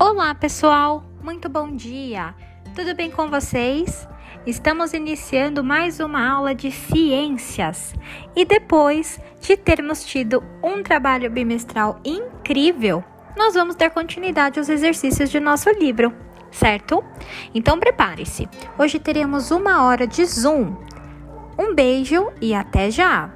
Olá, pessoal! Muito bom dia! Tudo bem com vocês? Estamos iniciando mais uma aula de ciências e depois de termos tido um trabalho bimestral incrível, nós vamos dar continuidade aos exercícios de nosso livro, certo? Então prepare-se! Hoje teremos uma hora de Zoom. Um beijo e até já!